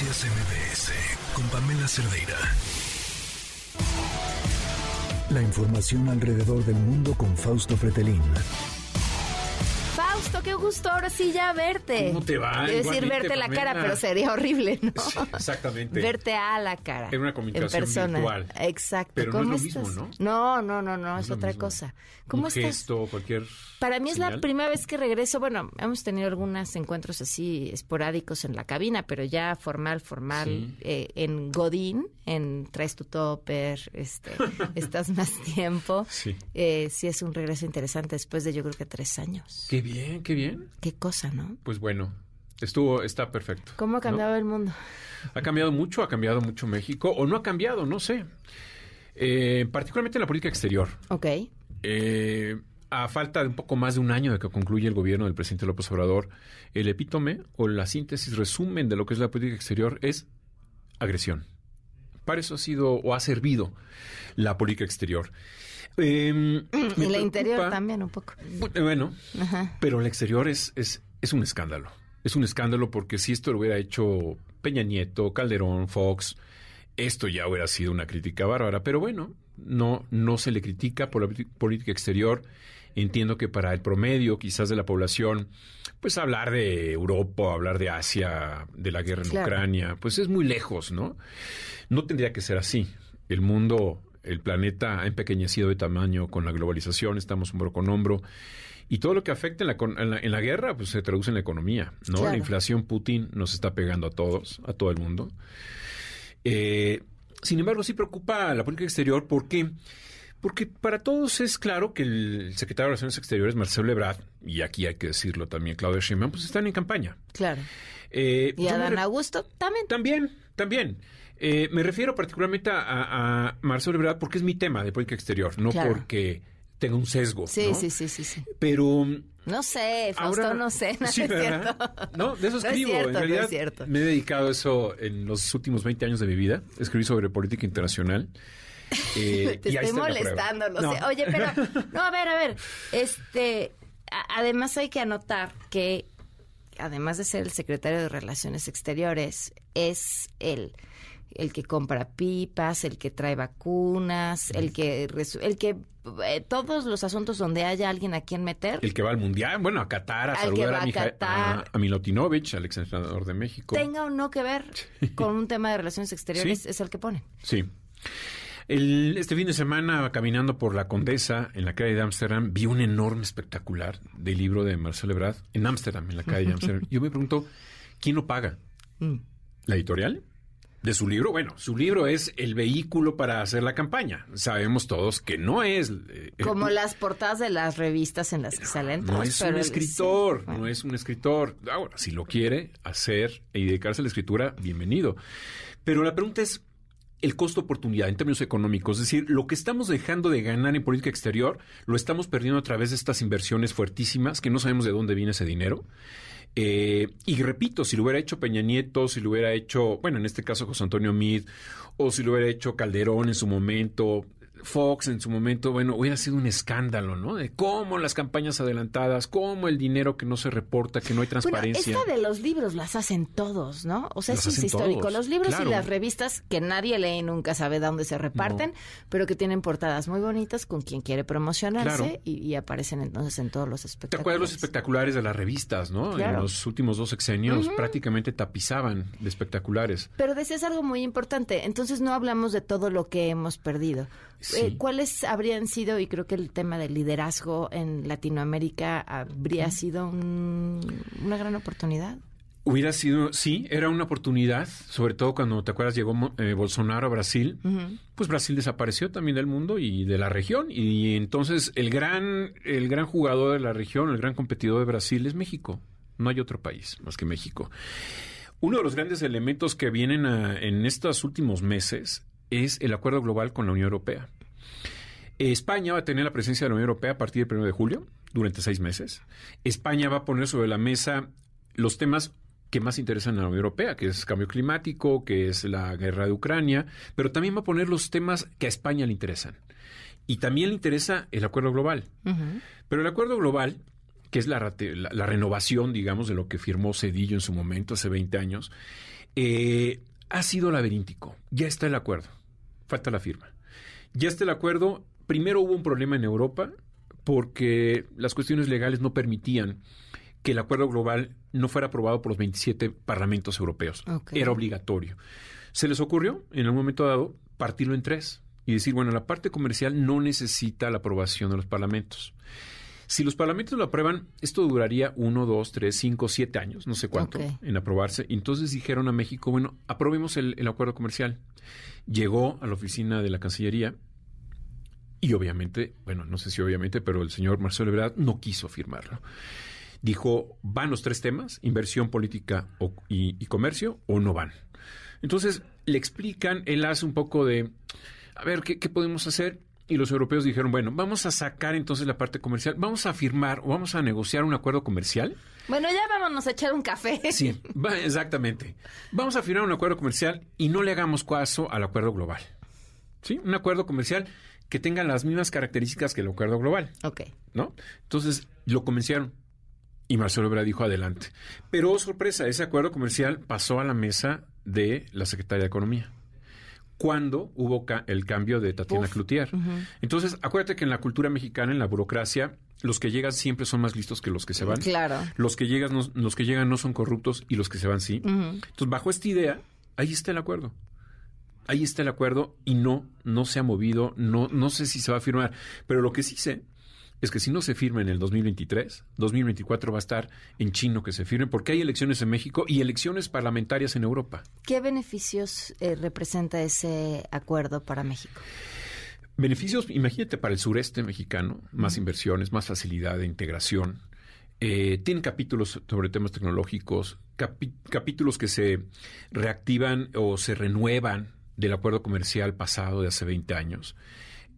Noticias MBS con Pamela Cerdeira. La información alrededor del mundo con Fausto Fretelín. Fausto, qué gusto ahora sí ya verte. ¿Cómo te va? Quiero decir verte la cara, pero sería horrible, ¿no? Sí, exactamente. Verte a la cara. En una comunicación en persona. virtual. Exacto. Pero no ¿Cómo es lo mismo, estás? ¿no? No, no, no, no, es, otra mismo. cosa. ¿Cómo Un estás? gesto, cualquier Para mí es la primera vez que regreso. Bueno, hemos tenido algunos encuentros así esporádicos en la cabina, pero ya formal, formal, Sí. eh, en Godín, en traes tu topper, este, estás más tiempo. Sí. Eh, sí es un regreso interesante después de yo creo que tres años. Qué bien, qué bien. Qué cosa, ¿no? Pues bueno, estuvo, está perfecto. ¿Cómo ha ¿no? cambiado el mundo? Ha cambiado mucho, ha cambiado mucho México, o no ha cambiado, no sé. Eh, particularmente en la política exterior. Ok. Eh, a falta de un poco más de un año de que concluya el gobierno del presidente López Obrador, el epítome o la síntesis, resumen de lo que es la política exterior es agresión. Para eso ha sido o ha servido la política exterior. Eh, me Y la interior también un poco. Bu- Bueno, Ajá. pero el exterior es, es, es un escándalo. Es un escándalo porque si esto lo hubiera hecho Peña Nieto, Calderón, Fox, esto ya hubiera sido una crítica bárbara. Pero bueno, no, no se le critica por la política exterior. Entiendo que para el promedio, quizás de la población, pues hablar de Europa, hablar de Asia, de la guerra en Claro. Ucrania, pues es muy lejos, ¿no? No tendría que ser así. El mundo, el planeta ha empequeñecido de tamaño con la globalización, estamos hombro con hombro. Y todo lo que afecta en la, en la, en la guerra, pues se traduce en la economía, ¿no? Claro. La inflación Putin nos está pegando a todos, a todo el mundo. Eh, sin embargo, sí preocupa la política exterior. ¿Por qué? Porque para todos es claro que el secretario de Relaciones Exteriores, Marcelo Ebrard, y aquí hay que decirlo también, Claudia Sheinbaum, pues están en campaña. Claro. Eh, Y me Adán re- Augusto también. también, también. Eh, me refiero particularmente a, a- Marcelo Ebrard porque es mi tema de política exterior, no Claro. porque tenga un sesgo. Sí, ¿no? sí, sí, sí, sí. Pero No sé, Fausto, ahora no sé, no Sí, es ¿verdad? cierto. No, de eso No es escribo. cierto, en no es realidad cierto. me he dedicado a eso en los últimos 20 años de mi vida. Escribí sobre política internacional. Eh, Te y estoy molestando, lo No. sé. Oye, pero, no, a ver, a ver. Este, a- además hay que anotar que, además de ser el secretario de Relaciones Exteriores, es el el que compra pipas, el que trae vacunas, el que el que eh, todos los asuntos donde haya alguien a quien meter El que va al mundial, bueno, a Qatar, a Al saludar a, a Qatar. a, a Milutinovich, al exentrenador de México. tenga o no que ver con un tema de relaciones exteriores Sí. es el que ponen. Sí. El- este fin de semana, caminando por la Condesa, en la calle de Ámsterdam, vi un enorme espectacular del libro de Marcelo Ebrard en Ámsterdam, en la calle de Ámsterdam. Yo me pregunto, ¿quién lo paga? Mm. ¿La editorial? ¿De su libro? Bueno, su libro es el vehículo para hacer la campaña. Sabemos todos que no es... eh, Como eh, las portadas de las revistas en las que salen. no es pero un escritor, sí, bueno. no es un escritor. Ahora, si lo quiere hacer y dedicarse a la escritura, bienvenido. Pero la pregunta es el costo-oportunidad en términos económicos. Es decir, lo que estamos dejando de ganar en política exterior lo estamos perdiendo a través de estas inversiones fuertísimas que no sabemos de dónde viene ese dinero. Eh, y repito, si lo hubiera hecho Peña Nieto, si lo hubiera hecho, bueno, en este caso José Antonio Mid, o si lo hubiera hecho Calderón en su momento, Fox en su momento, bueno, hubiera sido un escándalo, ¿no? De cómo las campañas adelantadas, cómo el dinero que no se reporta, que no hay transparencia. Bueno, esta de los libros las hacen todos, ¿no? O sea, Las eso es histórico. todos, Los libros claro. y las revistas que nadie lee y nunca sabe dónde se reparten, pero que tienen portadas muy bonitas con quien quiere promocionarse Claro. y, y aparecen entonces en todos los ¿Te espectáculos. acuerdas los espectaculares de las revistas, no? Claro. En los últimos dos sexenios prácticamente tapizaban de espectaculares. Pero decías algo muy importante, entonces no hablamos de todo lo que hemos perdido. Sí. Eh, ¿Cuáles habrían sido, y creo que el tema del liderazgo en Latinoamérica habría sido un- una gran oportunidad? Hubiera sido, sí, era una oportunidad, sobre todo cuando, ¿te acuerdas? Llegó eh, Bolsonaro a Brasil, pues Brasil desapareció también del mundo y de la región, y entonces el gran, el gran jugador de la región, el gran competidor de Brasil es México. No hay otro país más que México. Uno de los grandes elementos que vienen a- en estos últimos meses es el acuerdo global con la Unión Europea. España va a tener la presencia de la Unión Europea a partir del 1 de julio, durante seis meses. España va a poner sobre la mesa los temas que más interesan a la Unión Europea, que es cambio climático, que es la guerra de Ucrania, pero también va a poner los temas que a España le interesan. Y también le interesa el acuerdo global. Pero el acuerdo global, que es la, la renovación, digamos, de lo que firmó Cedillo en su momento, hace 20 años, Eh, ha sido laberíntico. Ya está el acuerdo. Falta la firma. Ya está el acuerdo. Primero hubo un problema en Europa porque las cuestiones legales no permitían que el acuerdo global no fuera aprobado por los 27 parlamentos europeos. Era obligatorio. Se les ocurrió, en un momento dado, partirlo en tres y decir, bueno, la parte comercial no necesita la aprobación de los parlamentos. Si los parlamentos lo aprueban, esto duraría uno, dos, tres, cinco, siete años, no sé cuánto, en aprobarse. Entonces dijeron a México, bueno, aprobemos el, acuerdo comercial. Llegó a la oficina de la Cancillería y obviamente, bueno, no sé si obviamente, pero el señor Marcelo Ebrard no quiso firmarlo. Dijo, ¿van los tres temas, inversión, política y, comercio, o no van? Entonces le explican, él hace un poco de, a ver, ¿qué, qué podemos hacer? Y los europeos dijeron, bueno, vamos a sacar entonces la parte comercial, vamos a firmar o vamos a negociar un acuerdo comercial. Bueno, ya vámonos a echar un café. Sí, exactamente. Vamos a firmar un acuerdo comercial y no le hagamos caso al acuerdo global. ¿Sí? Un acuerdo comercial que tenga las mismas características que el acuerdo global. Ok. ¿No? Entonces lo convencieron. Y Marcelo Ebrard dijo adelante. Pero, sorpresa, ese acuerdo comercial pasó a la mesa de la Secretaría de Economía cuando hubo el cambio de Tatiana Cloutier. Entonces, acuérdate que en la cultura mexicana, en la burocracia, los que llegan siempre son más listos que los que se van. Claro. Los que llegan no, los que llegan no son corruptos y los que se van sí. Entonces, bajo esta idea, ahí está el acuerdo. Ahí está el acuerdo y no, no se ha movido, no, no sé si se va a firmar. Pero lo que sí sé es que si no se firma en el 2023, 2024 va a estar en chino que se firme, porque hay elecciones en México y elecciones parlamentarias en Europa. ¿Qué beneficios eh, representa ese acuerdo para México? Beneficios, imagínate, para el sureste mexicano, más inversiones, más facilidad de integración. Eh, tienen capítulos sobre temas tecnológicos, capítulos que se reactivan o se renuevan del acuerdo comercial pasado de hace 20 años.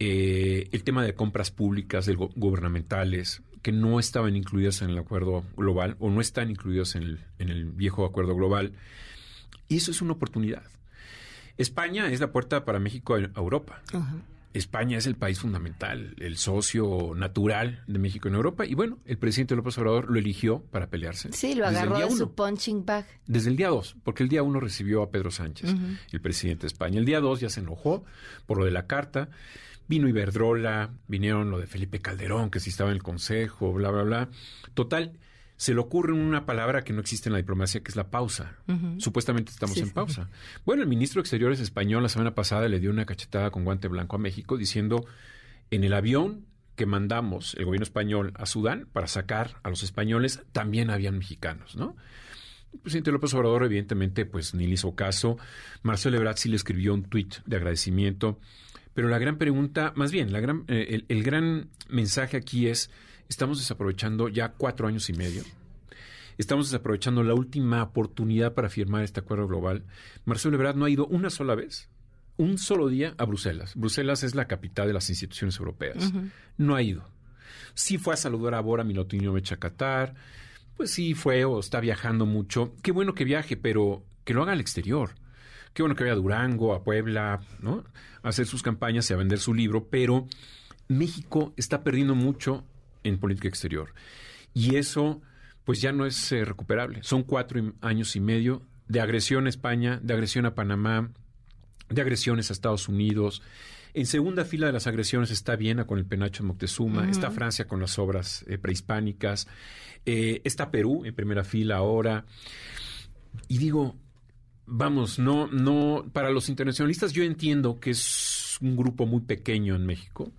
Eh, el tema de compras públicas gubernamentales que no estaban incluidas en el acuerdo global o no están incluidas en el, viejo acuerdo global. Y eso es una oportunidad. España es la puerta para México a Europa. España es el país fundamental, el socio natural de México en Europa. Y bueno, el presidente López Obrador lo eligió para pelearse. Sí, lo agarró de su punching bag. Desde el día 2, porque el día 1 recibió a Pedro Sánchez, el presidente de España. El día 2 ya se enojó por lo de la carta. Vino Iberdrola, vinieron lo de Felipe Calderón, que sí estaba en el Consejo, bla, bla, bla. Total, se le ocurre una palabra que no existe en la diplomacia, que es la pausa. Supuestamente estamos en pausa. Bueno, el ministro de Exteriores español la semana pasada le dio una cachetada con guante blanco a México diciendo, en el avión que mandamos el gobierno español a Sudán para sacar a los españoles, también habían mexicanos, ¿no? El presidente López Obrador, evidentemente, pues ni le hizo caso. Marcelo Ebrard sí le escribió un tuit de agradecimiento pero la gran pregunta, más bien, la gran, eh, el, gran mensaje aquí es, estamos desaprovechando ya cuatro años y medio. Estamos desaprovechando la última oportunidad para firmar este acuerdo global. Marcelo Ebrard no ha ido una sola vez, un solo día a Bruselas. Bruselas es la capital de las instituciones europeas. No ha ido. Sí fue a saludar a Bora Milotino Qatar. Pues sí fue o está viajando mucho. Qué bueno que viaje, pero que lo haga al exterior. Qué bueno que vaya a Durango, a Puebla, ¿no? A hacer sus campañas y a vender su libro, pero México está perdiendo mucho en política exterior. Y eso, pues ya no es eh, recuperable. Son cuatro años y medio de agresión a España, de agresión a Panamá, de agresiones a Estados Unidos. En segunda fila de las agresiones está Viena con el penacho de Moctezuma, está Francia con las obras eh, prehispánicas, eh, está Perú en primera fila ahora. Y digo, vamos, no, no, para los internacionalistas yo entiendo que es un grupo muy pequeño en México,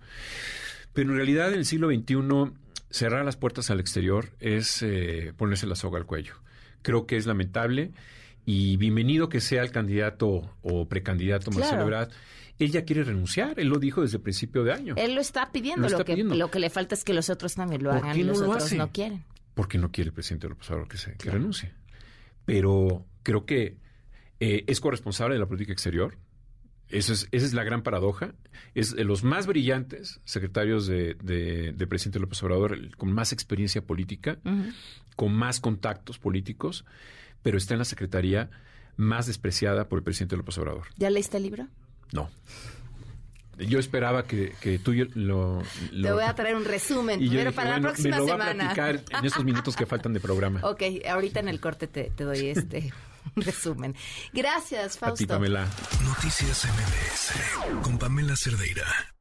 pero en realidad en el siglo XXI cerrar las puertas al exterior es eh, ponerse la soga al cuello. Creo que es lamentable y bienvenido que sea el candidato o precandidato Marcelo Ebrard. Ella quiere renunciar, él lo dijo desde el principio de año. Él lo está pidiendo, lo, que, lo que le falta es que los otros también lo hagan y los otros no quieren. Porque no quiere el presidente López Obrador que, se, que renuncie. Pero creo que eh, es corresponsable de la política exterior. Esa es, esa es la gran paradoja. Es de los más brillantes secretarios de, de, presidente López Obrador, con más experiencia política, con más contactos políticos, pero está en la secretaría más despreciada por el presidente López Obrador. ¿Ya leíste el libro? No. Yo esperaba que, que tú lo, Te voy a traer un resumen, pero para la próxima me lo semana. a platicar en estos minutos que faltan de programa. ok, ahorita en el corte te, te doy este resumen. Gracias, Fausto. A ti, Pamela. Noticias MBS con Pamela Cerdeira.